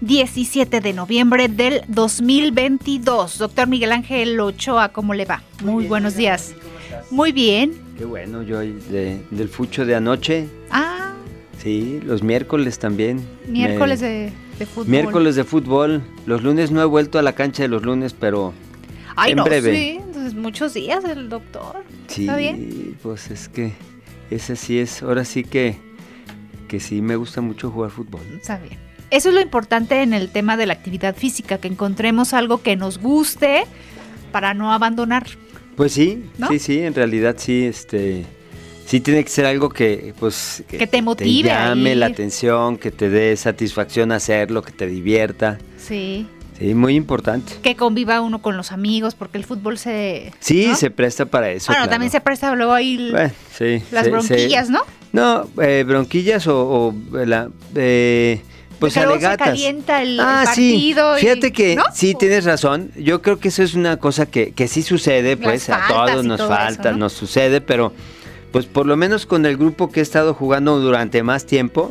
17 de noviembre del 2022. Doctor Miguel Ángel Ochoa, ¿cómo le va? Muy, buenos días. Muy bien. Qué bueno, yo del fucho de anoche. Ah. Sí, los miércoles también. Miércoles de, fútbol. Miércoles de fútbol. Los lunes no he vuelto a la cancha de los lunes, pero Ay, en no, breve. Sí, entonces muchos días el doctor. Sí, ¿Está bien? pues es que ese sí es, ahora sí que, que sí me gusta mucho jugar fútbol. Está bien. Eso es lo importante en el tema de la actividad física, que encontremos algo que nos guste para no abandonar. Pues sí, ¿No? sí, sí, en realidad sí, este, sí tiene que ser algo que, pues, Que te motive llame la atención, que te dé satisfacción hacerlo, que te divierta. Sí. Sí, muy importante. Que conviva uno con los amigos, porque el fútbol se. Sí, ¿no? se presta para eso. Bueno, claro. también se presta luego ahí el- Bueno, sí, las se- bronquillas, se- ¿no? No, eh, bronquillas o, o la, eh, pues alegatas. calienta el, el ah, partido. sí. y- Fíjate que ¿no? sí tienes razón. Yo creo que eso es una cosa que, que sí sucede, Las pues a todos nos todo falta, eso, ¿no? nos sucede, pero pues por lo menos con el grupo que he estado jugando durante más tiempo,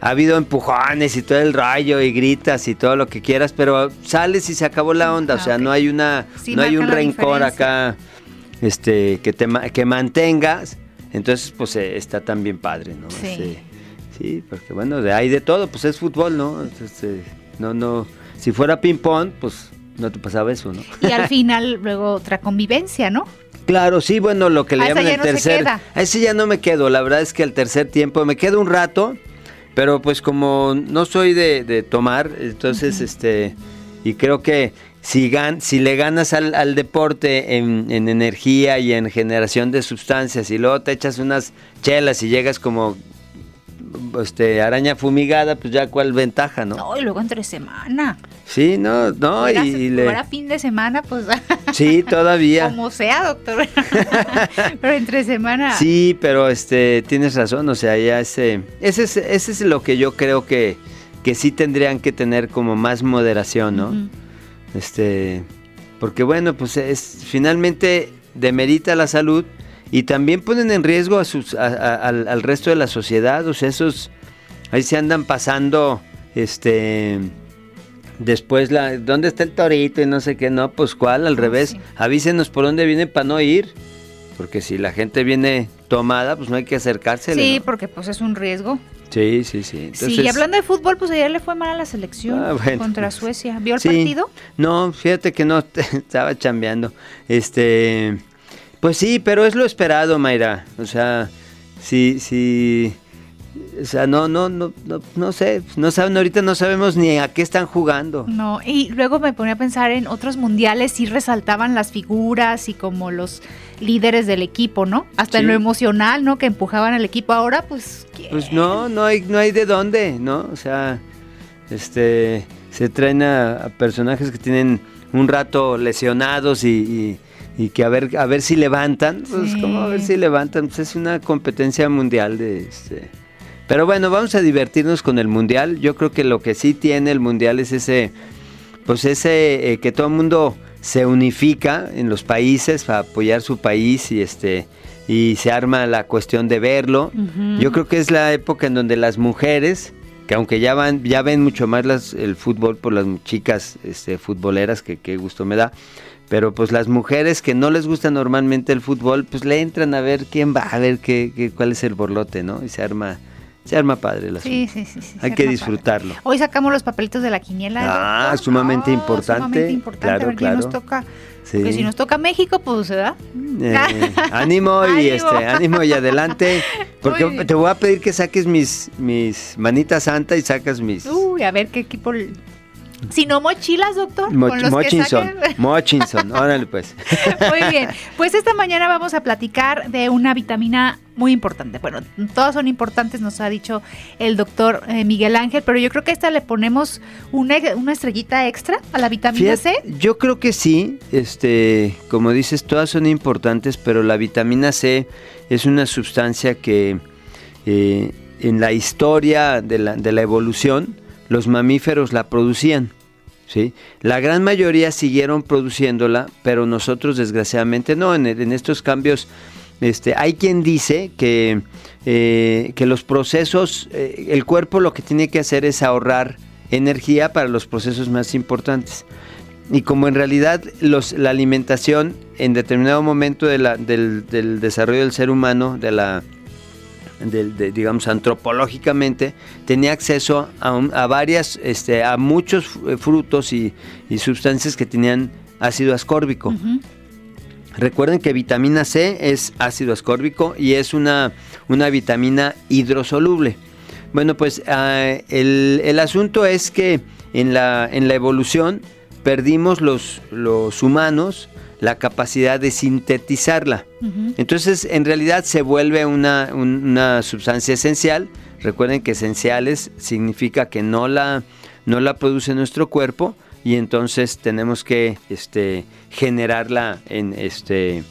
ha habido empujones y todo el rayo y gritas y todo lo que quieras, pero sales y se acabó la onda, Ah, o sea, ok. no hay una, Sí, no hay un rencor diferencia. acá, este, que te que mantengas, entonces pues eh, está también padre, ¿no? Sí. Este, sí, porque bueno, de hay de todo, pues es fútbol, ¿no? Entonces, eh, no, no, si fuera ping pong, pues no te pasaba eso, ¿no? Y al final, luego otra convivencia, ¿no? Claro, sí, bueno, lo que le A esa llaman el no tercer. A ese ya no me quedo, la verdad es que al tercer tiempo me quedo un rato, pero pues como no soy de, de tomar, entonces este y creo que si gan, si le ganas al, al deporte en, en energía y en generación de sustancias y luego te echas unas chelas y llegas como este araña fumigada, pues ya cuál ventaja, ¿no? No, y luego entre semana. Sí, no, no, y, y le- fuera fin de semana, pues. sí, todavía. Como sea, doctor. Pero entre semana. Sí, pero este tienes razón, o sea, ya ese, ese es, ese es lo que yo creo que, que sí tendrían que tener como más moderación, ¿no? Este, porque bueno, pues es finalmente demerita la salud y también ponen en riesgo a sus, a- a- al, al resto de la sociedad, o sea, esos ahí se andan pasando, este, después la, ¿dónde está el torito y no sé qué? No, pues cuál, al Ah, revés, sí. avísenos por dónde viene para no ir. Porque si la gente viene tomada, pues no hay que acercársele. Sí, ¿no? porque pues es un riesgo. sí, sí, sí. sí, y hablando de fútbol, pues ayer le fue mal a la selección Ah, bueno, contra Suecia. ¿Vio el sí. partido? No, fíjate que no, estaba chambeando. Este, pues sí, pero es lo esperado, Mayra. O sea, sí, sí. O sea, no, no, no, no, no sé, no saben, ahorita no sabemos ni a qué están jugando. No, y luego me ponía a pensar en otros mundiales, sí resaltaban las figuras y como los líderes del equipo, ¿no? Hasta en lo emocional, ¿no? Que empujaban al equipo. Ahora, pues. Pues no, no hay, no hay de dónde, ¿no? O sea, este, se traen a personajes que tienen un rato lesionados y, y- que a ver, a ver si levantan, pues Sí. como a ver si levantan, pues es una competencia mundial de este. Pero bueno, vamos a divertirnos con el mundial. Yo creo que lo que sí tiene el mundial es ese, pues ese eh, que todo el mundo se unifica en los países para apoyar su país y este y se arma la cuestión de verlo. Yo creo que es la época en donde las mujeres, que aunque ya van, ya ven mucho más las, el fútbol por las chicas este, futboleras, que qué gusto me da, pero pues las mujeres que no les gusta normalmente el fútbol, pues le entran a ver quién va, a ver qué, qué- cuál es el borlote, ¿no? Y se arma, se arma padre el Sí, asunto. sí, sí. sí, Hay se que disfrutarlo. padre. Hoy sacamos los papelitos de la quiniela. Ah, doctor. sumamente importante. Sumamente importante. Claro, a ver quién nos claro. toca. Sí. Porque si nos toca México, pues, ¿verdad? Eh, ánimo y este, ánimo y adelante. Porque te voy a pedir que saques mis, mis manitas santa y sacas mis. Uy, a ver qué equipo. Si no mochilas, doctor. mochinson. Mochinson. Órale, pues. Muy bien. Pues esta mañana vamos a platicar de una vitamina muy importante. Bueno, todas son importantes, nos ha dicho el doctor eh, Miguel Ángel, pero yo creo que a esta le ponemos una, estrellita extra a la vitamina C. Yo creo que sí. Este, como dices, todas son importantes, pero la vitamina C es una sustancia que eh, en la historia de la, de la evolución, los mamíferos la producían. ¿sí? La gran mayoría siguieron produciéndola, pero nosotros desgraciadamente no. En, estos cambios, este, hay quien dice que, eh, que los procesos, eh, el cuerpo lo que tiene que hacer es ahorrar energía para los procesos más importantes. Y como en realidad los, la alimentación en determinado momento del, del desarrollo del ser humano, de la digamos, antropológicamente, tenía acceso a, varias, este, a muchos frutos y, sustancias que tenían ácido ascórbico. Recuerden que vitamina C es ácido ascórbico y es una, una vitamina hidrosoluble. Bueno, pues ah, el, asunto es que en la, en la evolución perdimos los, los humanos la capacidad de sintetizarla. Entonces, en realidad se vuelve una, sustancia esencial. Recuerden que esenciales significa que no la, no la produce nuestro cuerpo y entonces tenemos que este, generarla en este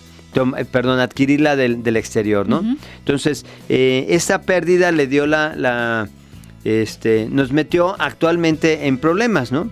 perdón, adquirirla del, exterior, ¿no? Entonces, eh, esta pérdida le dio la, la, este, nos metió actualmente en problemas, ¿no?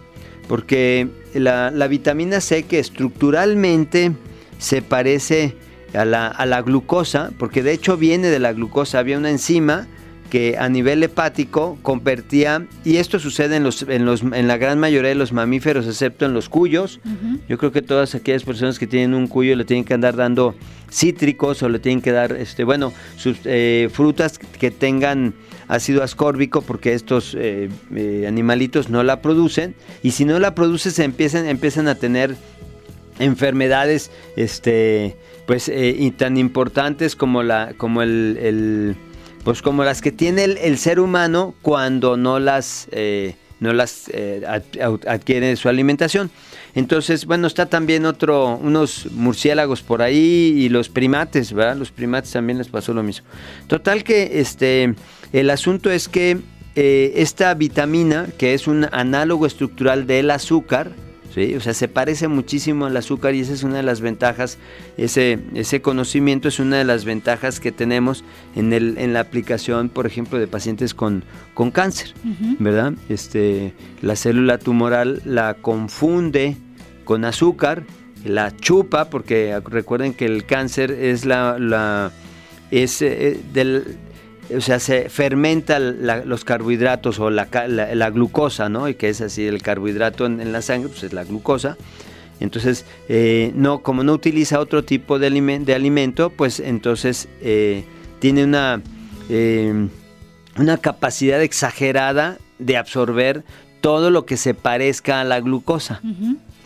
Porque la, vitamina C que estructuralmente se parece a la, glucosa, porque de hecho viene de la glucosa, había una enzima que a nivel hepático convertía, y esto sucede en, los, en, los, en la gran mayoría de los mamíferos, excepto en los cuyos. Yo creo que todas aquellas personas que tienen un cuyo le tienen que andar dando cítricos o le tienen que dar, este, bueno, sus, eh, frutas que tengan ácido ascórbico porque estos eh, eh, animalitos no la producen y si no la producen se empiezan, empiezan a tener enfermedades este, pues, y tan importantes como, la, como el pues como las que tiene el, ser humano cuando no las, eh, no las eh, adquiere su alimentación. Entonces, bueno, está también otro, unos murciélagos por ahí y los primates, ¿verdad? Los primates también les pasó lo mismo. Total que este, el asunto es que eh, esta vitamina, que es un análogo estructural del azúcar, o sea, se parece muchísimo al azúcar y esa es una de las ventajas, ese, ese conocimiento es una de las ventajas que tenemos en, el, en la aplicación, por ejemplo, de pacientes con, con cáncer, ¿verdad? Este, la célula tumoral la confunde con azúcar, la chupa, porque recuerden que el cáncer es la, la es eh, del o sea, se fermenta los carbohidratos o la, glucosa, ¿no? Y que es así, el carbohidrato en, la sangre, pues es la glucosa. Entonces, eh, no, como no utiliza otro tipo de, alimento, pues entonces eh, tiene una, eh, una capacidad exagerada de absorber todo lo que se parezca a la glucosa.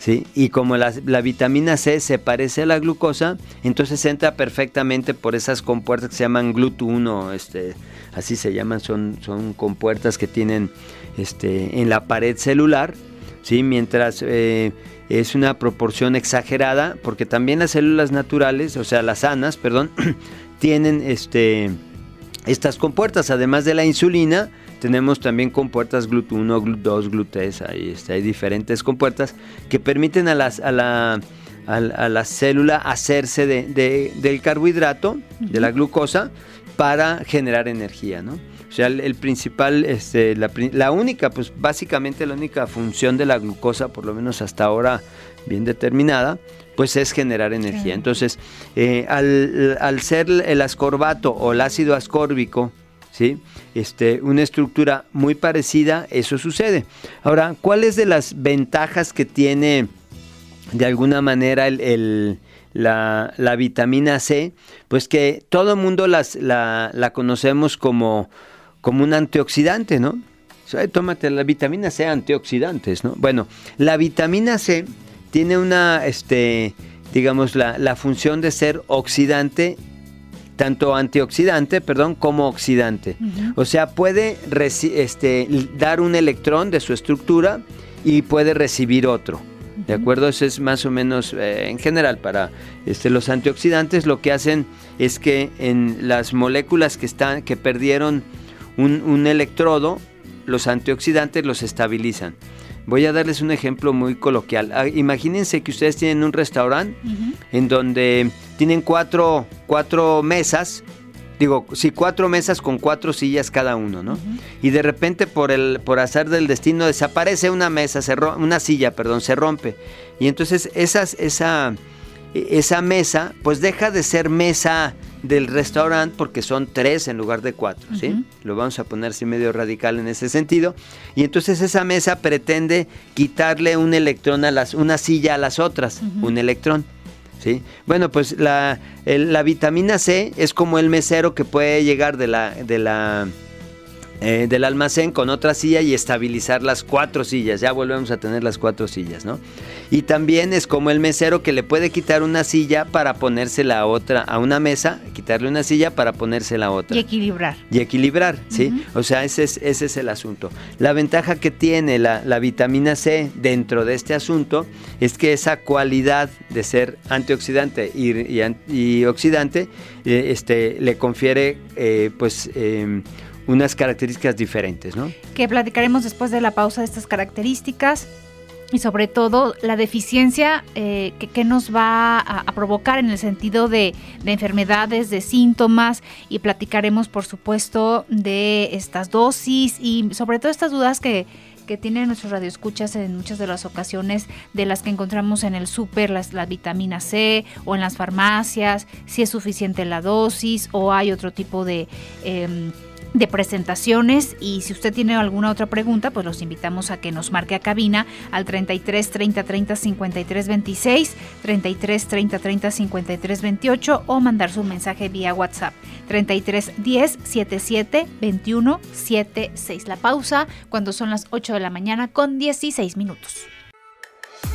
¿Sí? Y como la, vitamina C se parece a la glucosa, entonces entra perfectamente por esas compuertas que se llaman GLUT1, este, así se llaman, son, son compuertas que tienen este, en la pared celular, ¿sí? mientras eh, es una proporción exagerada, porque también las células naturales, o sea, las sanas, perdón, tienen este, estas compuertas, además de la insulina, tenemos también compuertas GLUT1, GLUT2, GLUT3, ahí está, hay diferentes compuertas que permiten a, las, a, la, a, la célula hacerse de, del carbohidrato, de la glucosa, para generar energía, ¿no? O sea, el, principal, este, la, única, pues básicamente la única función de la glucosa, por lo menos hasta ahora bien determinada, pues es generar energía. Entonces, eh, al, al, ser el ascorbato o el ácido ascórbico, ¿sí? Este, una estructura muy parecida, eso sucede. Ahora, ¿cuáles de las ventajas que tiene de alguna manera la, vitamina C? Pues que todo el mundo las, la, conocemos como, como un antioxidante, ¿no? tómate la vitamina C antioxidantes, ¿no? Bueno, la vitamina C tiene una, este, digamos, la, la función de ser oxidante tanto antioxidante, perdón, como oxidante. O sea, puede este, dar un electrón de su estructura y puede recibir otro. ¿De acuerdo? Eso es más o menos eh, en general para este, los antioxidantes lo que hacen es que en las moléculas que están que perdieron un, electrodo, los antioxidantes los estabilizan. Voy a darles un ejemplo muy coloquial. Ah, imagínense que ustedes tienen un restaurante en donde tienen cuatro, cuatro mesas digo, sí, cuatro mesas con cuatro sillas cada uno, ¿no? Y de repente por el por azar del destino desaparece una mesa, se una silla, perdón, se rompe. Y entonces esas, esa, esa mesa, pues deja de ser mesa del restaurante porque son tres en lugar de cuatro, ¿sí? Lo vamos a poner así medio radical en ese sentido. Y entonces esa mesa pretende quitarle un electrón a las, una silla a las otras, un electrón. Bueno, pues la, la vitamina C es como el mesero que puede llegar de la, de la eh, del almacén con otra silla y estabilizar las cuatro sillas. Ya volvemos a tener las cuatro sillas, ¿no? Y también es como el mesero que le puede quitar una silla para ponerse la otra a una mesa, quitarle una silla para ponerse la otra. Y equilibrar. Y equilibrar, ¿sí? O sea, ese es, ese es el asunto. La ventaja que tiene la, vitamina C dentro de este asunto es que esa cualidad de ser antioxidante y, oxidante eh, este, le confiere, eh, pues, em, unas características diferentes, ¿no? Que platicaremos después de la pausa de estas características y sobre todo la deficiencia eh, que, nos va a, provocar en el sentido de, enfermedades, de síntomas y platicaremos por supuesto de estas dosis y sobre todo estas dudas que, que tienen nuestros radioescuchas en muchas de las ocasiones de las que encontramos en el súper, la vitamina C o en las farmacias, si es suficiente la dosis o hay otro tipo de... Em, de presentaciones y si usted tiene alguna otra pregunta, pues los invitamos a que nos marque a cabina al 33 30 30 53 26, 33 30 30 53 28 o mandar su mensaje vía WhatsApp 33 10 77 21 76. La pausa cuando son las 8 de la mañana con 16 minutos.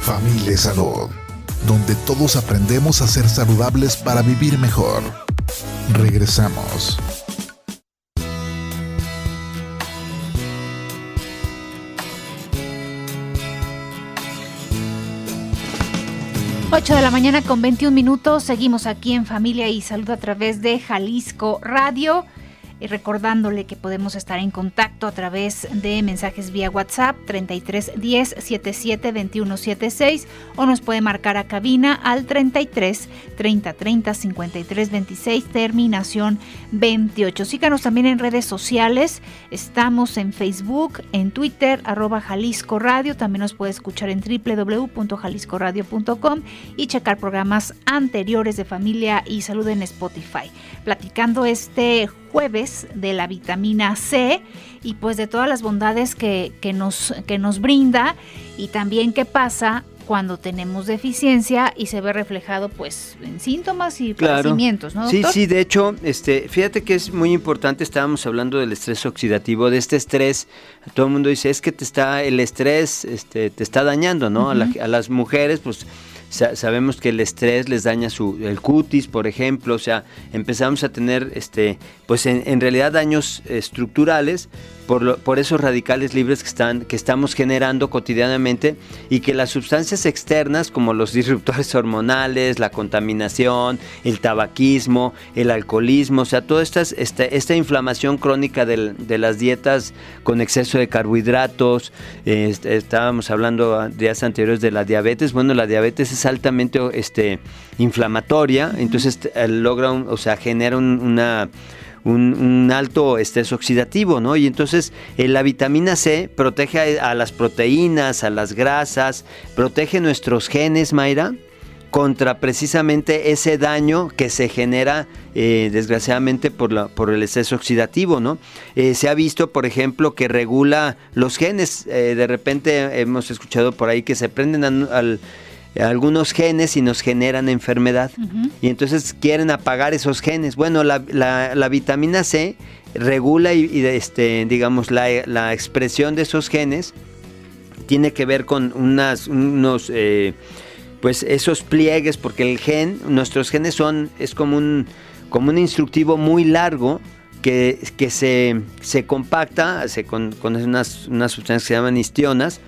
Familia Salud, donde todos aprendemos a ser saludables para vivir mejor. Regresamos. 8 de la mañana con 21 minutos. Seguimos aquí en Familia y Salud a través de Jalisco Radio recordándole que podemos estar en contacto a través de mensajes vía WhatsApp 33 10 77 21 76 o nos puede marcar a cabina al 33 30 30 53 26 terminación 28. Síganos también en redes sociales. Estamos en Facebook, en Twitter, arroba Jalisco Radio. También nos puede escuchar en www.jaliscoradio.com y checar programas anteriores de familia y salud en Spotify. Platicando este jueves de la vitamina C y pues de todas las bondades que, nos, que nos brinda y también qué pasa cuando tenemos deficiencia y se ve reflejado pues en síntomas y padecimientos, ¿no? Sí, sí, de hecho, este, fíjate que es muy importante, estábamos hablando del estrés oxidativo, de este estrés, todo el mundo dice, es que te está, el estrés este, te está dañando, ¿no? a, a las mujeres, pues sabemos que el estrés les daña su, el cutis, por ejemplo, o sea, empezamos a tener, este, pues en, realidad daños estructurales por, por, esos radicales libres que, están, que estamos generando cotidianamente y que las sustancias externas, como los disruptores hormonales, la contaminación, el tabaquismo, el alcoholismo, o sea, toda esta, esta, inflamación crónica de las dietas con exceso de carbohidratos, este, estábamos hablando días anteriores de la diabetes, bueno, la diabetes es altamente este, inflamatoria, entonces eh, logra, o sea, genera una... Un, alto estrés oxidativo, ¿no? Y entonces eh, la vitamina C protege a, las proteínas, a las grasas, protege nuestros genes, Mayra, contra precisamente ese daño que se genera eh, desgraciadamente por, la, por el exceso oxidativo, ¿no? se ha visto, por ejemplo, que regula los genes. de repente hemos escuchado por ahí que se prenden al algunos genes y nos generan enfermedad. Y entonces quieren apagar esos genes. Bueno, la, la, vitamina C regula y, este, digamos, la, la, expresión de esos genes tiene que ver con unas, unos, eh, pues esos pliegues, porque el gen, nuestros genes son, es como un, como un instructivo muy largo que, que se, se compacta se con, con unas, unas sustancias que se llaman histionas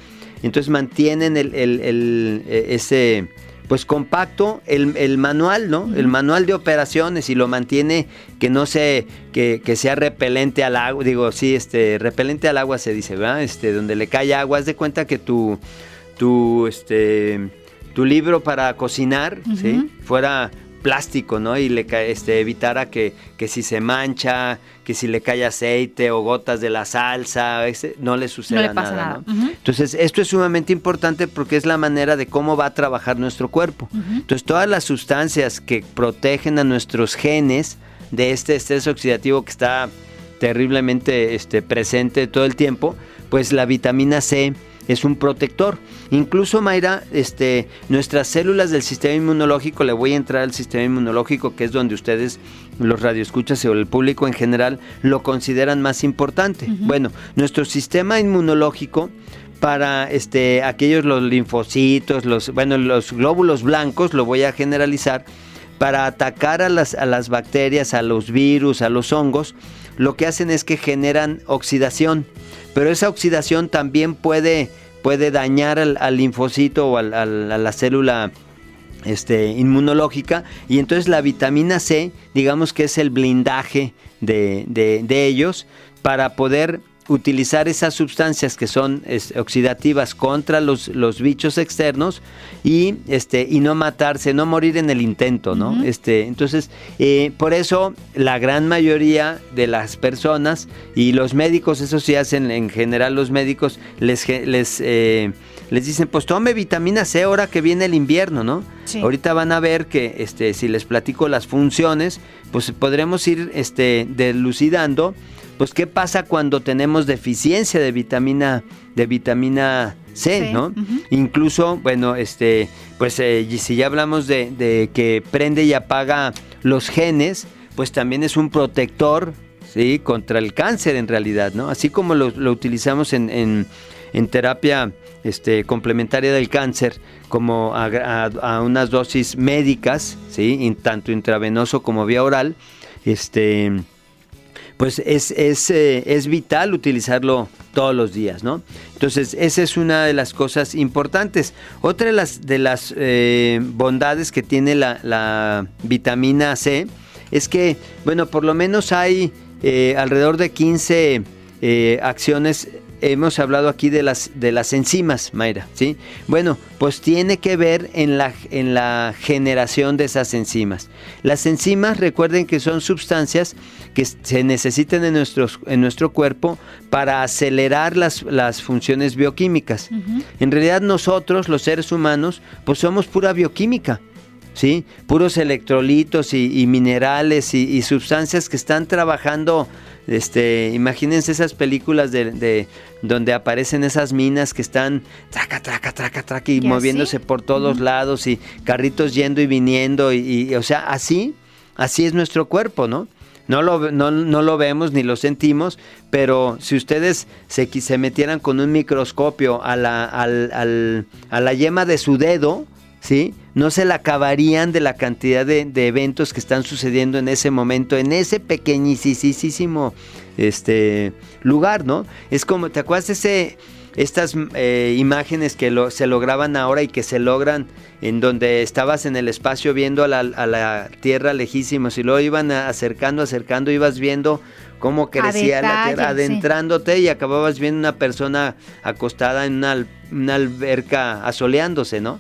entonces mantienen el, eh, ese pues compacto el, manual, ¿no? El manual de operaciones y lo mantiene que no se, que, sea repelente al agua, digo, sí, este, repelente al agua se dice, ¿verdad? Este, donde le cae agua, haz de cuenta que tu, tu, este, tu libro para cocinar, ¿sí? Fuera plástico, ¿no? Y le este, evitara que, que, si se mancha, que si le cae aceite o gotas de la salsa, no le suceda nada. Entonces, esto es sumamente importante porque es la manera de cómo va a trabajar nuestro cuerpo. Entonces, todas las sustancias que protegen a nuestros genes de este estrés oxidativo que está terriblemente este, presente todo el tiempo, pues la vitamina C, es un protector. Incluso, Mayra, este, nuestras células del sistema inmunológico, le voy a entrar al sistema inmunológico, que es donde ustedes, los radioescuchas o el público en general, lo consideran más importante. Bueno, nuestro sistema inmunológico para este, aquellos los linfocitos, los, bueno, los glóbulos blancos, lo voy a generalizar, para atacar a las, a las bacterias, a los virus, a los hongos, lo que hacen es que generan oxidación. Pero esa oxidación también puede, puede dañar al, linfocito o a la célula este, inmunológica y entonces la vitamina C digamos que es el blindaje de ellos para poder utilizar esas sustancias que son oxidativas contra los, los, bichos externos y este y no matarse, no morir en el intento, ¿no? Este, entonces, eh, por eso la gran mayoría de las personas y los médicos, eso sí hacen en general los médicos, les, les, eh, les dicen, pues tome vitamina C ahora que viene el invierno, ¿no? Ahorita van a ver que este, si les platico las funciones, pues podremos ir este, delucidando pues qué pasa cuando tenemos deficiencia de vitamina de vitamina C, ¿no? Incluso, bueno, este, pues eh, si ya hablamos de, que prende y apaga los genes, pues también es un protector, ¿sí? Contra el cáncer en realidad, ¿no? Así como lo, utilizamos en, terapia este, complementaria del cáncer, como a, unas dosis médicas, ¿sí? tanto intravenoso como vía oral, este, pues es, es, eh, es, vital utilizarlo todos los días, ¿no? Entonces, esa es una de las cosas importantes. Otra de las, de las eh, bondades que tiene la, vitamina C es que, bueno, por lo menos hay eh, alrededor de 15 acciones hemos hablado aquí de las, de las enzimas, Mayra, ¿sí? Bueno, pues tiene que ver en la, en la generación de esas enzimas. Las enzimas, recuerden que son sustancias que se necesitan en, nuestros, en nuestro cuerpo para acelerar las, las funciones bioquímicas. En realidad nosotros, los seres humanos, pues somos pura bioquímica. ¿Sí? Puros electrolitos y, minerales y, sustancias que están trabajando. Este, imagínense esas películas de, donde aparecen esas minas que están traca, traca, traca, traca y, moviéndose por todos lados y carritos yendo y viniendo y, o sea, así, así es nuestro cuerpo, ¿no? No lo, no, lo vemos ni lo sentimos, pero si ustedes se, se metieran con un microscopio a la, a la yema de su dedo, ¿sí? No se la acabarían de la cantidad de, eventos que están sucediendo en ese momento, en ese pequeñísimo este, lugar, ¿no? Es como, ¿te acuerdas de ese, estas eh, imágenes que se lograban ahora y que se logran en donde estabas en el espacio viendo a la, Tierra lejísimos y luego iban acercando, acercando, ibas viendo cómo crecía la Tierra, adentrándote y acababas viendo una persona acostada en una, una alberca asoleándose, ¿no?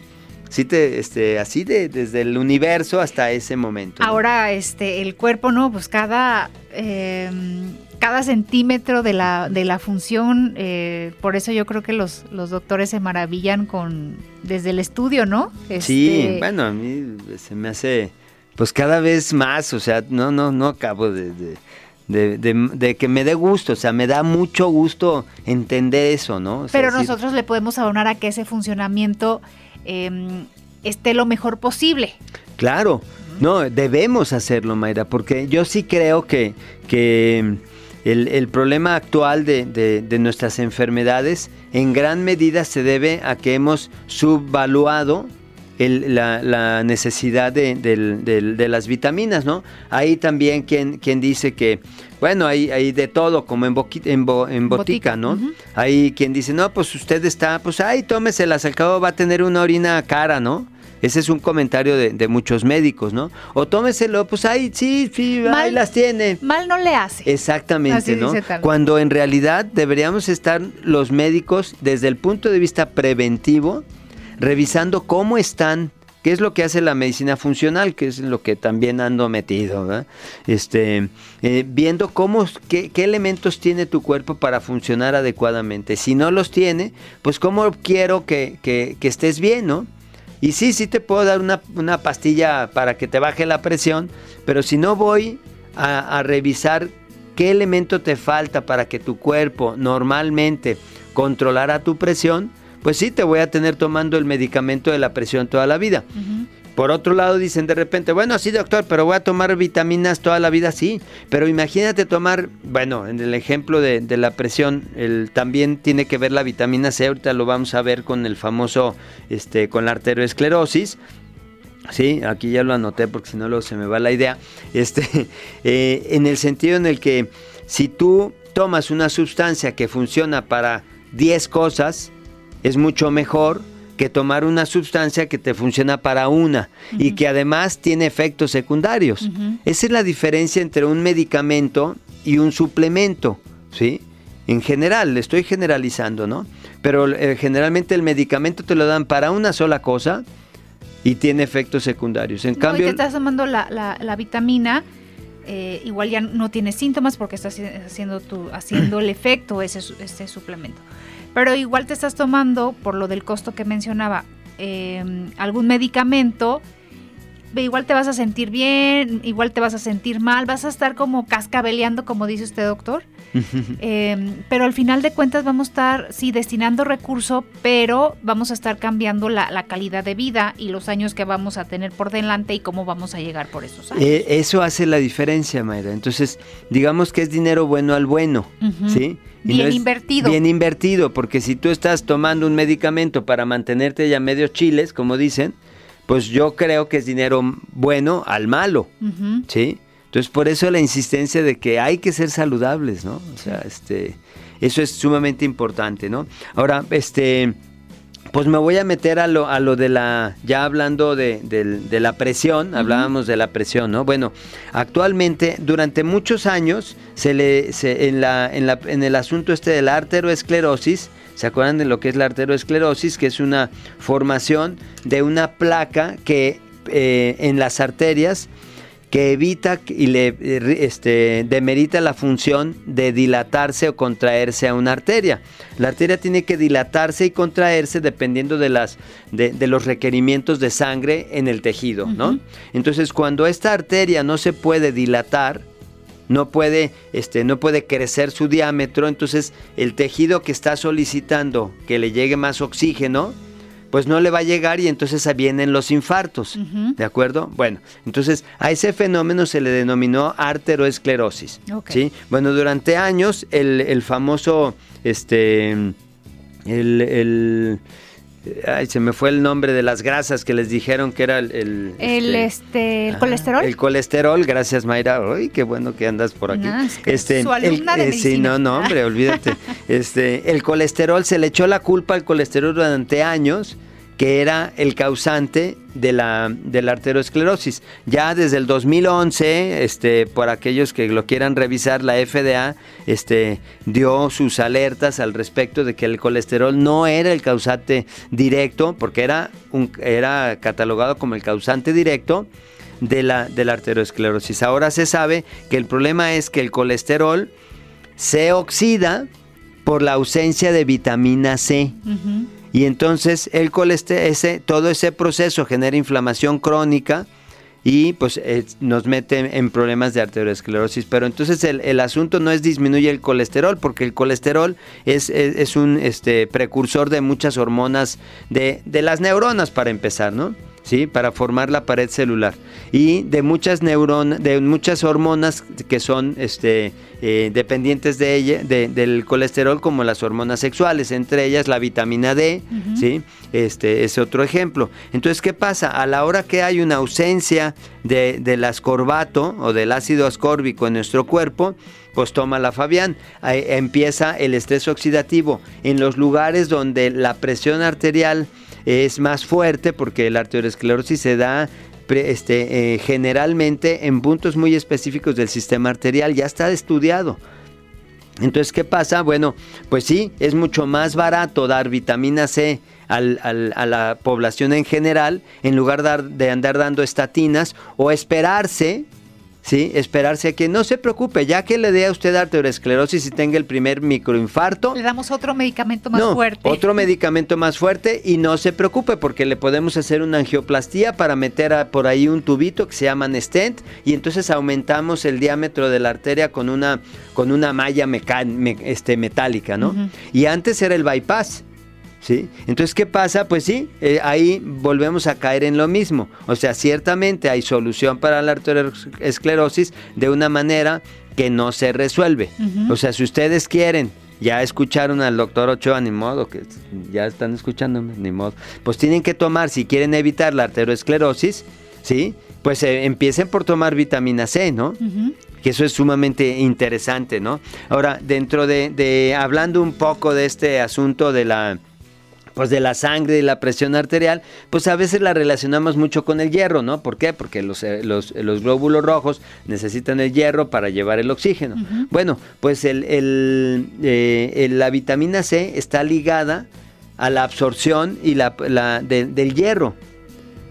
Sí te, este, así de, desde el universo hasta ese momento. Ahora, este, el cuerpo, ¿no? Pues cada, em, cada centímetro de la, de la función, eh, por eso yo creo que los, los doctores se maravillan con, desde el estudio, ¿no? Sí, este, bueno, a mí se me hace, pues cada vez más, o sea, no, no, no acabo de, de que me dé gusto, o sea, me da mucho gusto entender eso, ¿no? Pero nosotros le podemos abonar a que ese funcionamiento Em, esté lo mejor posible. Claro, no, debemos hacerlo, Mayra, porque yo sí creo que, que el, problema actual de, nuestras enfermedades en gran medida se debe a que hemos subvaluado la, necesidad de, las vitaminas, ¿no? Hay también quien, quien dice que, bueno, hay, hay de todo, como en, en, botica, ¿no? Hay quien dice, no, pues usted está, pues ay, tómeselas, al cabo va a tener una orina cara, ¿no? Ese es un comentario de, muchos médicos, ¿no? O tómeselo, pues ahí sí, sí, ahí las tiene. Mal no le hace. Exactamente, ¿no? Cuando en realidad deberíamos estar los médicos desde el punto de vista preventivo, revisando cómo están ¿Qué es lo que hace la medicina funcional? Que es lo que también ando metido. Este, eh, viendo cómo, qué, elementos tiene tu cuerpo para funcionar adecuadamente. Si no los tiene, pues cómo quiero que, que, que estés bien, ¿no? Y sí, sí te puedo dar una, pastilla para que te baje la presión, pero si no voy a, revisar qué elemento te falta para que tu cuerpo normalmente controlara tu presión, pues sí te voy a tener tomando el medicamento de la presión toda la vida. Por otro lado dicen de repente, bueno, sí doctor, pero voy a tomar vitaminas toda la vida, sí. Pero imagínate tomar, bueno, en el ejemplo de, la presión, el, también tiene que ver la vitamina C, ahorita lo vamos a ver con el famoso, este, con la arteriosclerosis. Sí, aquí ya lo anoté porque si no luego se me va la idea. Este, eh, en el sentido en el que si tú tomas una sustancia que funciona para 10 cosas, es mucho mejor que tomar una sustancia que te funciona para una y que además tiene efectos secundarios. Esa es la diferencia entre un medicamento y un suplemento, ¿sí? En general, le estoy generalizando, ¿no? Pero eh, generalmente el medicamento te lo dan para una sola cosa y tiene efectos secundarios. En cambio, te estás tomando la, vitamina, eh, igual ya no tienes síntomas porque estás haciendo, tu, haciendo el efecto ese, ese suplemento. Pero igual te estás tomando, por lo del costo que mencionaba, em, algún medicamento, igual te vas a sentir bien, igual te vas a sentir mal, vas a estar como cascabeleando, como dice usted, doctor. Em, pero al final de cuentas vamos a estar, sí, destinando recurso, pero vamos a estar cambiando la, calidad de vida y los años que vamos a tener por delante y cómo vamos a llegar por esos años. Eh, eso hace la diferencia, Mayra. Entonces, digamos que es dinero bueno al bueno, ¿sí? bien invertido. Bien invertido, porque si tú estás tomando un medicamento para mantenerte ya medio chiles, como dicen, pues yo creo que es dinero bueno al malo, ¿sí? Entonces por eso la insistencia de que hay que ser saludables, ¿no? O sea, este, eso es sumamente importante, ¿no? Ahora, este, pues me voy a meter a lo, a lo de la, ya hablando de, la presión, hablábamos de la presión, ¿no? Bueno, actualmente, durante muchos años, se le, en, la, en, la, en el asunto este de la arteriosclerosis, ¿se acuerdan de lo que es la arteriosclerosis? Que es una formación de una placa que eh, en las arterias que evita y le este, demerita la función de dilatarse o contraerse a una arteria. La arteria tiene que dilatarse y contraerse dependiendo de, las, de, los requerimientos de sangre en el tejido, ¿no? Entonces, cuando esta arteria no se puede dilatar, no puede, este, no puede crecer su diámetro, entonces el tejido que está solicitando que le llegue más oxígeno, pues no le va a llegar y entonces vienen los infartos, ¿de acuerdo? Bueno, entonces a ese fenómeno se le denominó arteroesclerosis, ¿sí? Bueno, durante años el, famoso, este, el, Ay, se me fue el nombre de las grasas que les dijeron que era el... El, este, el, colesterol. El colesterol, gracias Mayra. Ay, qué bueno que andas por aquí. este, su alumna de eh, Sí, no, no, hombre, olvídate. este, el colesterol, se le echó la culpa al colesterol durante años que era el causante de la, de la arteriosclerosis. Ya desde el 2011, este, por aquellos que lo quieran revisar, la FDA este, dio sus alertas al respecto de que el colesterol no era el causante directo, porque era, un, era catalogado como el causante directo de la, de la arteriosclerosis. Ahora se sabe que el problema es que el colesterol se oxida por la ausencia de vitamina C. Y entonces el ese, todo ese proceso genera inflamación crónica y pues eh, nos mete en problemas de arteriosclerosis. Pero entonces el, asunto no es disminuir el colesterol, porque el colesterol es, es, un este, precursor de muchas hormonas de, de, las neuronas para empezar, ¿no? ¿Sí? Para formar la pared celular. Y de muchas neuronas, de muchas hormonas que son este, eh, dependientes de ella, del colesterol, como las hormonas sexuales, entre ellas la vitamina D, ¿sí? Este es otro ejemplo. Entonces, ¿qué pasa? A la hora que hay una ausencia de, del ascorbato o del ácido ascórbico en nuestro cuerpo, pues toma la Fabián. empieza el estrés oxidativo en los lugares donde la presión arterial es más fuerte porque la arteriosclerosis se da este, eh, generalmente en puntos muy específicos del sistema arterial, ya está estudiado. Entonces, ¿qué pasa? Bueno, pues sí, es mucho más barato dar vitamina C a la población en general en lugar de andar dando estatinas o esperarse ¿sí? Esperarse a que no se preocupe, ya que le dé a usted arteriosclerosis y tenga el primer microinfarto. Le damos otro medicamento más fuerte. Otro medicamento más fuerte y no se preocupe porque le podemos hacer una angioplastía para meter por ahí un tubito que se llama stent y entonces aumentamos el diámetro de la arteria con una, con una malla este, metálica, ¿no? Y antes era el bypass. ¿Sí? Entonces, ¿qué pasa? Pues sí, eh, ahí volvemos a caer en lo mismo. O sea, ciertamente hay solución para la arteriosclerosis de una manera que no se resuelve. O sea, si ustedes quieren, ya escucharon al doctor Ochoa, ni modo, que ya están escuchándome, ni modo. Pues tienen que tomar, si quieren evitar la arteriosclerosis, ¿sí? Pues eh, empiecen por tomar vitamina C, ¿no? que eso es sumamente interesante, ¿no? Ahora, dentro de, hablando un poco de este asunto de la pues de la sangre y la presión arterial, pues a veces la relacionamos mucho con el hierro, ¿no? ¿Por qué? Porque los, eh, los, glóbulos rojos necesitan el hierro para llevar el oxígeno. Bueno, pues el, eh, la vitamina C está ligada a la absorción y la, del hierro.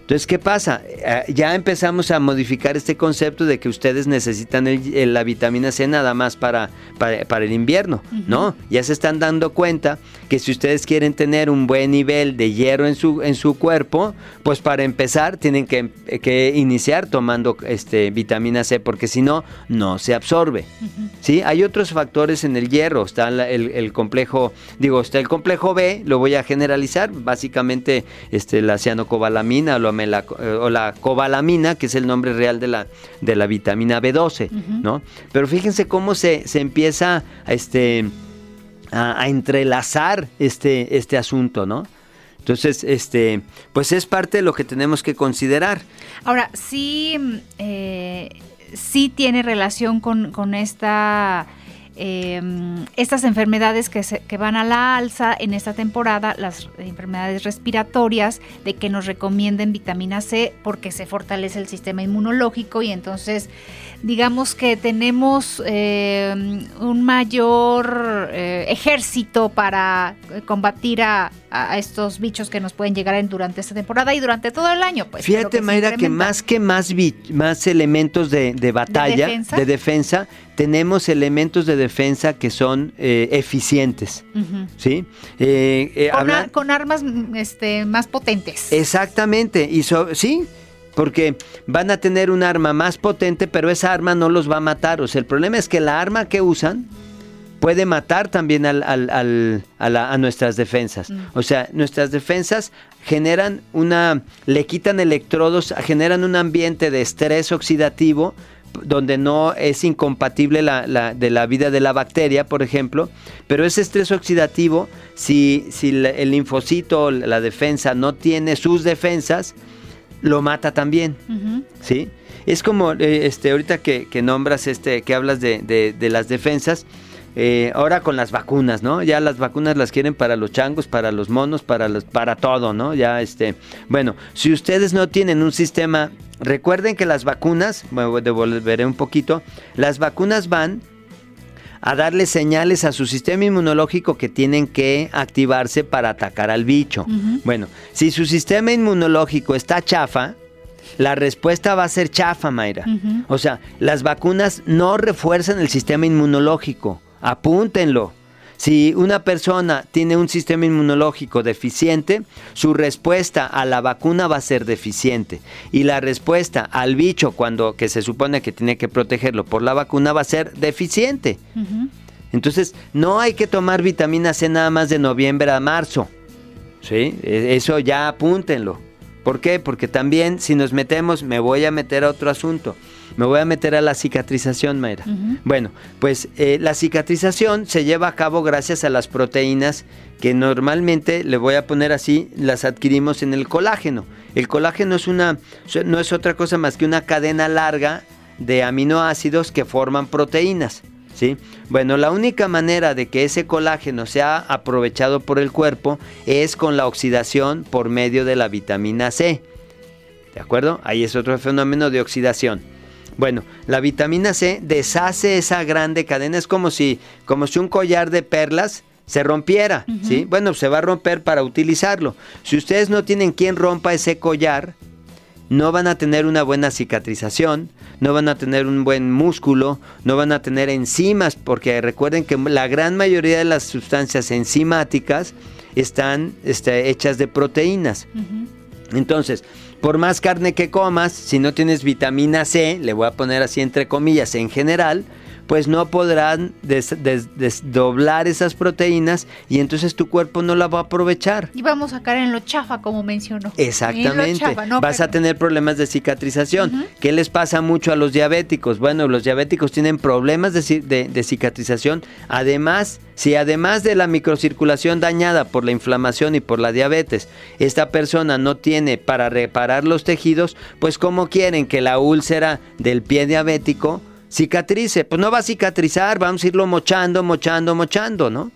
Entonces, ¿qué pasa? Eh, ya empezamos a modificar este concepto de que ustedes necesitan la vitamina C nada más para, para, el invierno, ¿no? Ya se están dando cuenta que si ustedes quieren tener un buen nivel de hierro en su, en su cuerpo, pues para empezar tienen que, iniciar tomando este, vitamina C, porque si no, no se absorbe. ¿Sí? Hay otros factores en el hierro, está el, complejo, digo, está el complejo B, lo voy a generalizar, básicamente este, la cianocobalamina o eh, o la cobalamina, que es el nombre real de la, de la vitamina B12, ¿no? Pero fíjense cómo se, se empieza a, este, a, entrelazar este, este asunto, ¿no? Entonces, este, pues es parte de lo que tenemos que considerar. Ahora, sí, eh, sí tiene relación con, con esta Em, estas enfermedades que, que van a la alza en esta temporada, las enfermedades respiratorias, de que nos recomienden vitamina C porque se fortalece el sistema inmunológico y entonces digamos que tenemos eh, un mayor ejército para eh, combatir a, estos bichos que nos pueden llegar en, durante esta temporada y durante todo el año. Pues, Fíjate, Mayra, que más que más, más elementos de, batalla, ¿De defensa? tenemos elementos de defensa que son eficientes. ¿sí? con, armas este, más potentes. Exactamente. Y sí, porque van a tener un arma más potente, pero esa arma no los va a matar. O sea, el problema es que la arma que usan puede matar también al, a, nuestras defensas. Mm. O sea, nuestras defensas generan una, le quitan electrodos, generan un ambiente de estrés oxidativo donde no es incompatible la, de la vida de la bacteria, por ejemplo, pero ese estrés oxidativo, si, si el linfocito, la defensa, no tiene sus defensas, lo mata también, ¿sí? Es como, eh, este, ahorita que, nombras, este, que hablas de, las defensas, eh, ahora con las vacunas, ¿no? Ya las vacunas las quieren para los changos, para los monos, para los, para todo, ¿no? Ya, este, bueno, si ustedes no tienen un sistema, recuerden que las vacunas, me devolveré un poquito, las vacunas van a darle señales a su sistema inmunológico que tienen que activarse para atacar al bicho. Bueno, si su sistema inmunológico está chafa, la respuesta va a ser chafa, Mayra. O sea, las vacunas no refuerzan el sistema inmunológico. Apúntenlo. Si una persona tiene un sistema inmunológico deficiente, su respuesta a la vacuna va a ser deficiente. Y la respuesta al bicho, cuando que se supone que tiene que protegerlo por la vacuna, va a ser deficiente. Entonces, no hay que tomar vitamina C nada más de noviembre a marzo. ¿Sí? E, eso ya apúntenlo. ¿Por qué? Porque también si nos metemos, me voy a meter a otro asunto. Me voy a meter a la cicatrización, Mayra. Bueno, pues eh, la cicatrización se lleva a cabo gracias a las proteínas que normalmente, le voy a poner así, las adquirimos en el colágeno. El colágeno es una, no es otra cosa más que una cadena larga de aminoácidos que forman proteínas. ¿Sí? Bueno, la única manera de que ese colágeno sea aprovechado por el cuerpo es con la oxidación por medio de la vitamina C. ¿De acuerdo? Ahí es otro fenómeno de oxidación. Bueno, la vitamina C deshace esa grande cadena, es como si, como si un collar de perlas se rompiera, ¿sí? Bueno, se va a romper para utilizarlo. Si ustedes no tienen quien rompa ese collar, no van a tener una buena cicatrización, no van a tener un buen músculo, no van a tener enzimas, porque recuerden que la gran mayoría de las sustancias enzimáticas están este, hechas de proteínas. Entonces, por más carne que comas, si no tienes vitamina C, le voy a poner así entre comillas, en general, pues no podrán desdoblar esas proteínas y entonces tu cuerpo no la va a aprovechar. Y vamos a caer en lo chafa, como mencionó. Exactamente. Vas a tener problemas de cicatrización. ¿Qué les pasa mucho a los diabéticos? Bueno, los diabéticos tienen problemas de, de cicatrización. Además, si además de la microcirculación dañada por la inflamación y por la diabetes, esta persona no tiene para reparar los tejidos, pues ¿cómo quieren que la úlcera del pie diabético cicatrice. Pues no va a cicatrizar, vamos a irlo mochando, mochando, mochando, ¿no?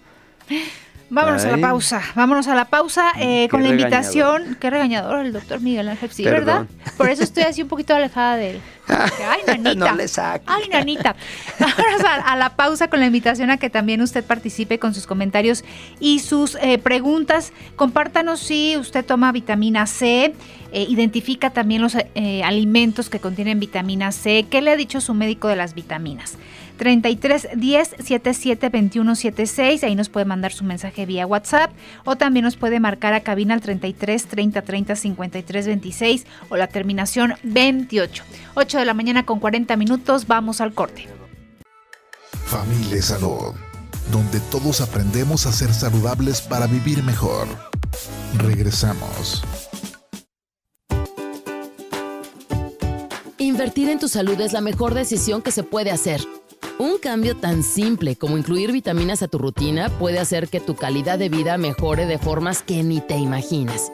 Vámonos a la pausa, vámonos a la pausa mm, eh, con la invitación. Qué regañador el doctor Miguel Ángel, sí, ¿verdad? Por eso estoy así un poquito alejada de él. Ay, nanita. no le saque. Ay, nanita. Vámonos a, la pausa con la invitación a que también usted participe con sus comentarios y sus eh, preguntas. Compártanos si usted toma vitamina C, eh, identifica también los alimentos que contienen vitamina C. ¿Qué le ha dicho su médico de las vitaminas? 33 10 77 21 76. Ahí nos puede mandar su mensaje vía WhatsApp o también nos puede marcar a cabina al 33 30 30 53 26 o la terminación 28. 8 de la mañana con 40 minutos. Vamos al corte. Familia Salud, donde todos aprendemos a ser saludables para vivir mejor. Regresamos. Invertir en tu salud es la mejor decisión que se puede hacer. Un cambio tan simple como incluir vitaminas a tu rutina puede hacer que tu calidad de vida mejore de formas que ni te imaginas.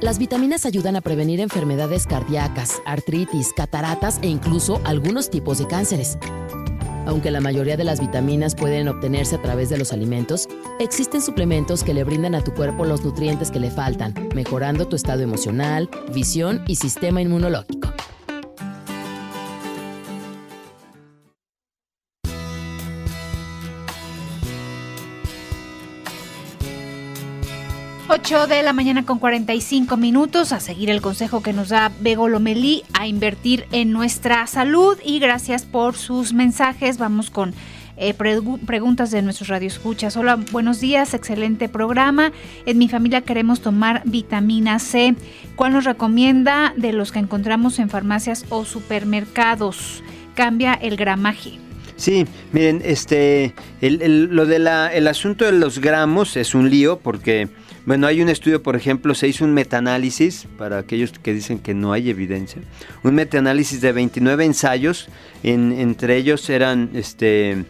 Las vitaminas ayudan a prevenir enfermedades cardíacas, artritis, cataratas e incluso algunos tipos de cánceres. Aunque la mayoría de las vitaminas pueden obtenerse a través de los alimentos, existen suplementos que le brindan a tu cuerpo los nutrientes que le faltan, mejorando tu estado emocional, visión y sistema inmunológico. 8 de la mañana con 45 minutos a seguir el consejo que nos da Bego Lomelí a invertir en nuestra salud y gracias por sus mensajes. Vamos con eh, preguntas de nuestros radioescuchas. Hola, buenos días, excelente programa. En mi familia queremos tomar vitamina C. ¿Cuál nos recomienda de los que encontramos en farmacias o supermercados? Cambia el gramaje. Sí, miren, este, lo de el asunto de los gramos es un lío porque bueno, hay un estudio, por ejemplo, se hizo un metaanálisis, para aquellos que dicen que no hay evidencia, un metaanálisis de 29 ensayos, entre ellos eran este,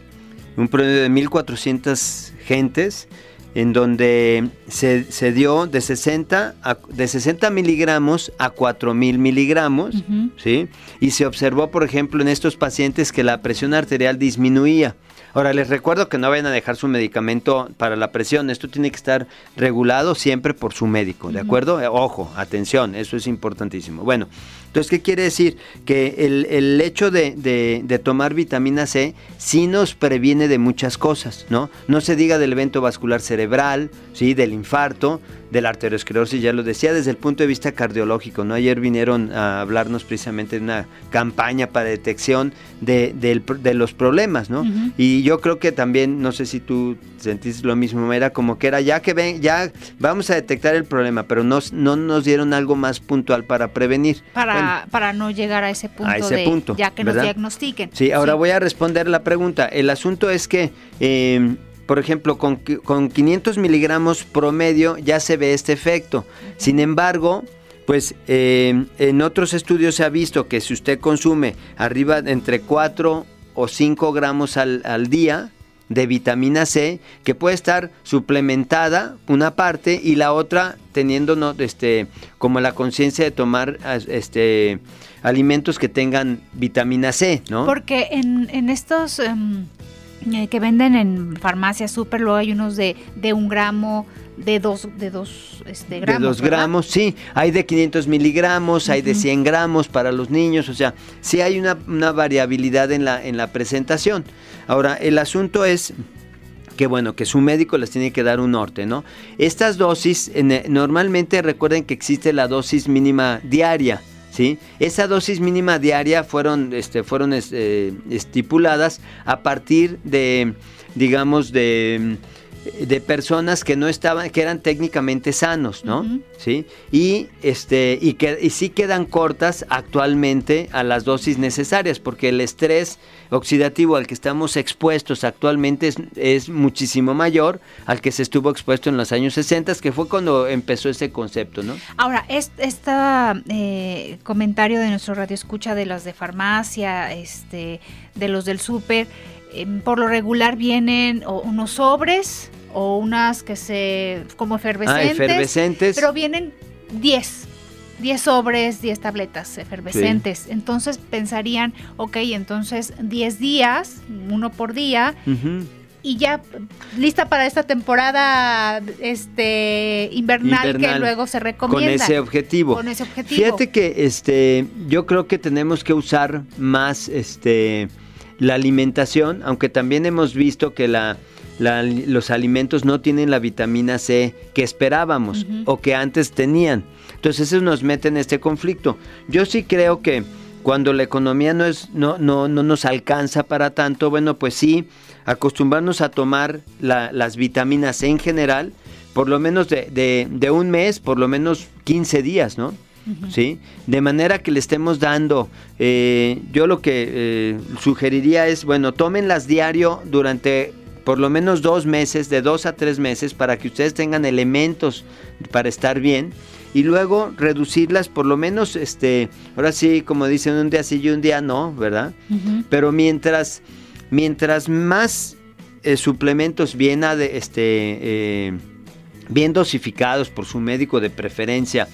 un promedio de 1.400 gentes, en donde se, dio de 60, de 60 miligramos a 4.000 miligramos, ¿sí? Y se observó, por ejemplo, en estos pacientes que la presión arterial disminuía. Ahora, les recuerdo que no vayan a dejar su medicamento para la presión. Esto tiene que estar regulado siempre por su médico, ¿de acuerdo? Ojo, atención, eso es importantísimo. Bueno, entonces, ¿qué quiere decir? Que el, hecho de, tomar vitamina C sí nos previene de muchas cosas, ¿no? No se diga del evento vascular cerebral, ¿sí? Del infarto, de la arteriosclerosis, ya lo decía, desde el punto de vista cardiológico, ¿no? Ayer vinieron a hablarnos precisamente de una campaña para detección de, los problemas, ¿no? Y yo creo que también, no sé si tú sentís lo mismo, era como que era ya que ven, ya vamos a detectar el problema, pero no nos dieron algo más puntual para prevenir. Para, para no llegar a ese punto, a ese punto ya que nos diagnostiquen. Sí, ahora voy a responder la pregunta. El asunto es que eh, por ejemplo, con, con 500 miligramos promedio ya se ve este efecto. Sin embargo, pues eh, en otros estudios se ha visto que si usted consume arriba entre 4 o 5 gramos al, al día, de vitamina C que puede estar suplementada una parte y la otra teniendo ¿no? este como la conciencia de tomar este alimentos que tengan vitamina C, ¿no? Porque en, en estos em, eh, que venden en farmacia super, luego hay unos de, de un gramo, de dos, de dos este, gramos. De dos gramos, sí. Hay de 500 miligramos, hay de 100 gramos para los niños, o sea, sí hay una, una variabilidad en la, en la presentación. Ahora, el asunto es que bueno, que su médico les tiene que dar un norte, ¿no? Estas dosis, normalmente recuerden que existe la dosis mínima diaria, ¿sí? Esa dosis mínima diaria fueron, este, fueron este, estipuladas a partir de, digamos, de de personas que no estaban, que eran técnicamente sanos, ¿no? Sí. Y este, y que y sí quedan cortas actualmente a las dosis necesarias, porque el estrés oxidativo al que estamos expuestos actualmente es, muchísimo mayor al que se estuvo expuesto en los años 60, que fue cuando empezó ese concepto, ¿no? Ahora, este eh, comentario de nuestro radio escucha de los de farmacia, este, de los del súper, em, por lo regular vienen unos sobres o unas que se como efervescentes, ah, efervescentes. pero vienen 10. 10 sobres, 10 tabletas efervescentes. Entonces pensarían, ok, entonces 10 días, uno por día, y ya lista para esta temporada este invernal, que luego se recomienda. Con ese objetivo. Con ese objetivo. Fíjate que este, yo creo que tenemos que usar más este, la alimentación, aunque también hemos visto que la los alimentos no tienen la vitamina C que esperábamos o que antes tenían. Entonces eso nos mete en este conflicto. Yo sí creo que cuando la economía no, es, no, no, no nos alcanza para tanto, bueno, pues sí, acostumbrarnos a tomar las vitaminas C en general, por lo menos de, de, un mes, por lo menos 15 días, ¿no? ¿Sí? De manera que le estemos dando, eh, yo lo que eh, sugeriría es, bueno, tómenlas diario durante por lo menos dos meses, de dos a tres meses, para que ustedes tengan elementos para estar bien y luego reducirlas por lo menos, este, ahora sí, como dicen, un día sí y un día no, ¿verdad? Pero mientras, mientras más eh, suplementos bien, este, eh, bien dosificados por su médico de preferencia,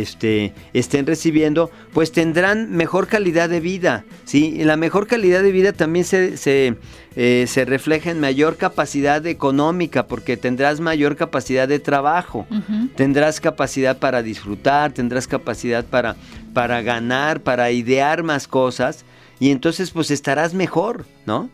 este, estén recibiendo, pues tendrán mejor calidad de vida. ¿sí? Y la mejor calidad de vida también se, se, eh, refleja en mayor capacidad económica, porque tendrás mayor capacidad de trabajo, tendrás capacidad para disfrutar, tendrás capacidad para, para ganar, para idear más cosas, y entonces pues estarás mejor, ¿no?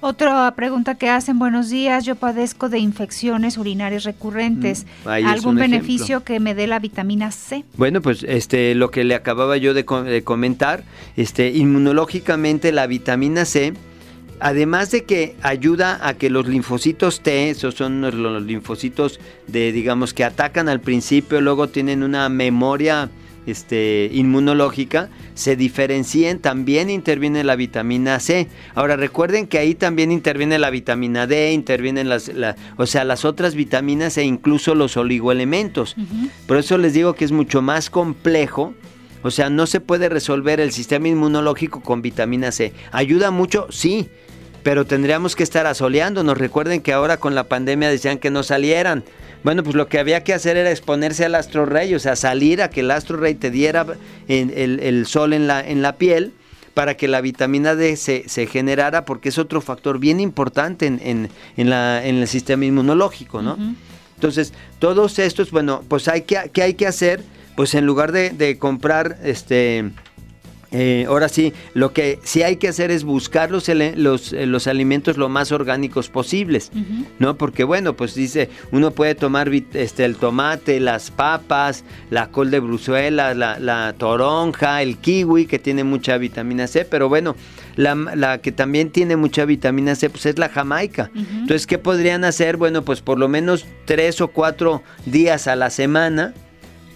Otra pregunta que hacen, buenos días, yo padezco de infecciones urinarias recurrentes. Mm, ¿Algún beneficio que me dé la vitamina C? Bueno, pues este lo que le acababa yo de, comentar, este inmunológicamente la vitamina C además de que ayuda a que los linfocitos T, esos son los linfocitos de digamos que atacan al principio, luego tienen una memoria este, inmunológica, se diferencien, también interviene la vitamina C. Ahora recuerden que ahí también interviene la vitamina D, intervienen las, o sea, las otras vitaminas e incluso los oligoelementos. Por eso les digo que es mucho más complejo. O sea, no se puede resolver el sistema inmunológico con vitamina C. ¿Ayuda mucho? Sí, pero tendríamos que estar asoleándonos. Recuerden que ahora con la pandemia decían que no salieran. Bueno, pues lo que había que hacer era exponerse al astro rey, o sea, salir a que el astro rey te diera el, sol en la, en la piel para que la vitamina D se, se, generara, porque es otro factor bien importante en, en, la, en el sistema inmunológico, ¿no? Entonces, todos estos, bueno, pues hay que, ¿qué hay que hacer? Pues en lugar de, de comprar este eh, ahora sí, lo que sí hay que hacer es buscar los, los, eh, los alimentos lo más orgánicos posibles, ¿no? Porque bueno, pues dice, uno puede tomar este, el tomate, las papas, la col de Bruselas, la, toronja, el kiwi, que tiene mucha vitamina C, pero bueno, la, que también tiene mucha vitamina C, pues es la jamaica. Entonces, ¿qué podrían hacer? Bueno, pues por lo menos tres o cuatro días a la semana,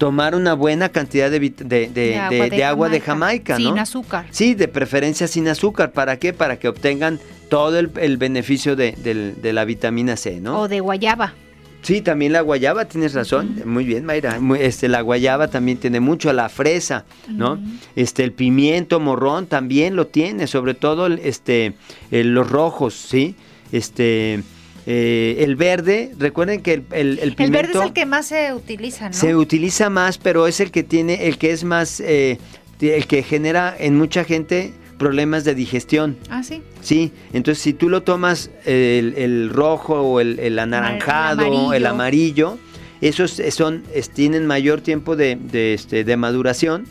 tomar una buena cantidad de, de, agua, de, Jamaica, Sin azúcar. Sí, de preferencia sin azúcar. ¿Para qué? Para que obtengan todo el, beneficio de, la vitamina C, ¿no? O de guayaba. Sí, también la guayaba, tienes razón. Muy bien, Mayra. Este, la guayaba también tiene mucho, la fresa, ¿no? Este, el pimiento morrón también lo tiene, sobre todo este, los rojos, ¿sí? Este, eh, el verde, recuerden que el, el, el, pimiento... El verde es el que más se utiliza, ¿no? Se utiliza más, pero es el que tiene, el que es más, eh, el que genera en mucha gente problemas de digestión. Ah, sí. Sí, entonces si tú lo tomas el, rojo o el, anaranjado, el amarillo. esos son, tienen mayor tiempo de, este, de maduración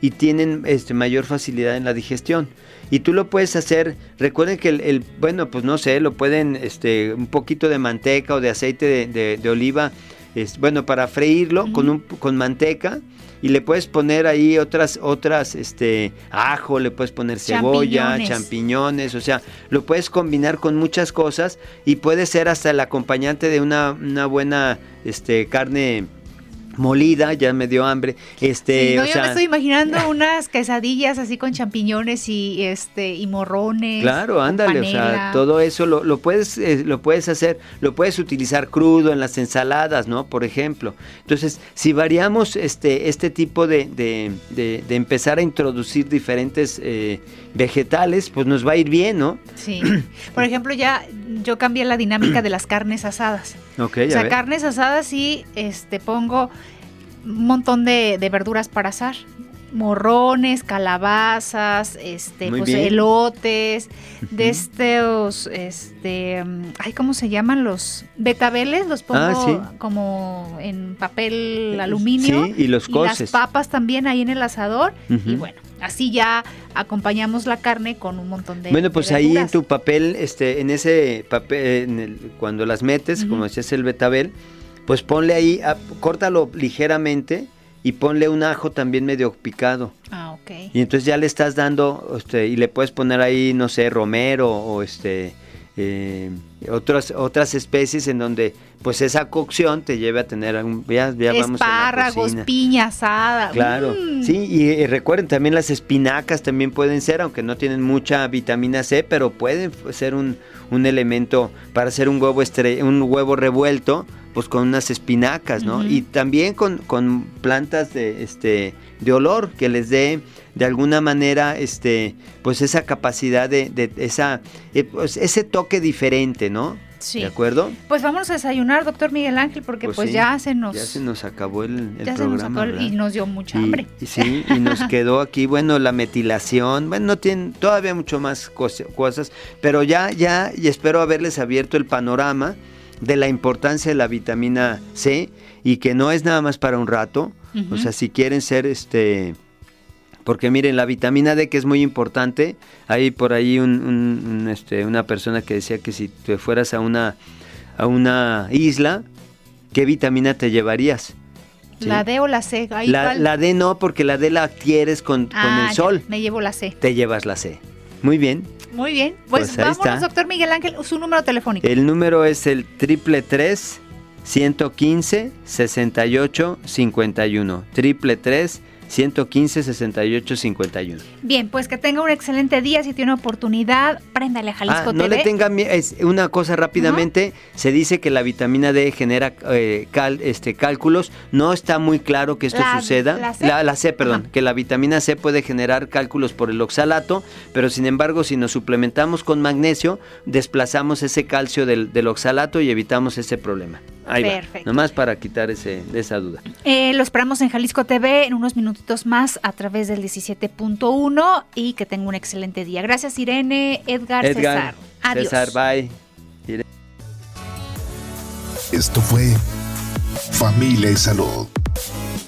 y tienen este, mayor facilidad en la digestión. Y tú lo puedes hacer, recuerden que el, bueno, pues no sé, lo pueden, este, un poquito de manteca o de aceite de, oliva, es, bueno, para freírlo con, un, con manteca y le puedes poner ahí otras, otras, este, ajo, le puedes poner cebolla, champiñones. o sea, lo puedes combinar con muchas cosas y puede ser hasta el acompañante de una, una buena, este, carne molida, ya me dio hambre. Este, yo me estoy imaginando unas quesadillas así con champiñones y este y morrones. Claro, ándale, o sea, todo eso lo, lo puedes eh, lo puedes hacer, lo puedes utilizar crudo en las ensaladas, ¿no? Por ejemplo. Entonces, si variamos este este tipo de, de, de, empezar a introducir diferentes eh, vegetales, pues nos va a ir bien, ¿no? Sí. Por ejemplo, ya yo cambié la dinámica de las carnes asadas. Ok, o sea, carnes asadas y este pongo un montón de, verduras para asar morrones, calabazas, este, pues elotes, de estos, este, ay, ¿cómo se llaman los betabeles? Los pongo ah, como en papel aluminio. Sí, y los coces. las papas también ahí en el asador. Y bueno, así ya acompañamos la carne con un montón de Bueno, pues ahí en tu papel, este, en ese papel, cuando las metes, como decías el betabel, pues ponle ahí, ah, córtalo ligeramente y ponle un ajo también medio picado. Ah, ok. Y entonces ya le estás dando, este, y le puedes poner ahí, no sé, romero o este, eh, otras, otras especies en donde pues esa cocción te lleve a tener un, ya, espárragos, piña asada. Claro, mm. sí, y, recuerden también las espinacas también pueden ser, aunque no tienen mucha vitamina C, pero pueden ser un, un elemento para hacer un huevo un huevo revuelto pues con unas espinacas, ¿no? Y también con, con, plantas de, este, de olor que les dé de alguna manera este, pues esa capacidad de, de esa, eh, pues ese toque diferente, ¿no? Sí. ¿De acuerdo? Pues vamos a desayunar, doctor Miguel Ángel, porque pues, pues ya se nos... Ya se nos acabó el, el programa. y nos dio mucha hambre. Y, sí, y nos quedó aquí, bueno, la metilación, bueno, no tienen todavía mucho más cosas, pero ya, ya, y espero haberles abierto el panorama de la importancia de la vitamina C y que no es nada más para un rato. O sea, si quieren ser este porque miren, la vitamina D que es muy importante, hay por ahí un, este, una persona que decía que si te fueras a una, a una isla, ¿qué vitamina te llevarías? ¿La D o la C? la, D no, porque la D la adquieres con, ah, el sol. me llevo la C. Te llevas la C. Muy bien. Muy bien. Pues, pues vámonos, doctor Miguel Ángel, su número telefónico. El número es el triple tres 115 68 51. Triple tres 115 68 51. Bien, pues que tenga un excelente día. Si tiene oportunidad, préndale a Jalisco ah, no le tenga es una cosa rápidamente. Se dice que la vitamina D genera eh, este, cálculos. No está muy claro que esto suceda. La C, perdón. Que la vitamina C puede generar cálculos por el oxalato, pero sin embargo, si nos suplementamos con magnesio, desplazamos ese calcio del, oxalato y evitamos ese problema. Ahí Perfecto. Nomás para quitar ese, esa duda. Eh, lo esperamos en Jalisco TV en unos minutos más a través del 17.1 y que tenga un excelente día. Gracias Irene, Edgar, César. Adiós. César, bye. Esto fue Familia y Salud.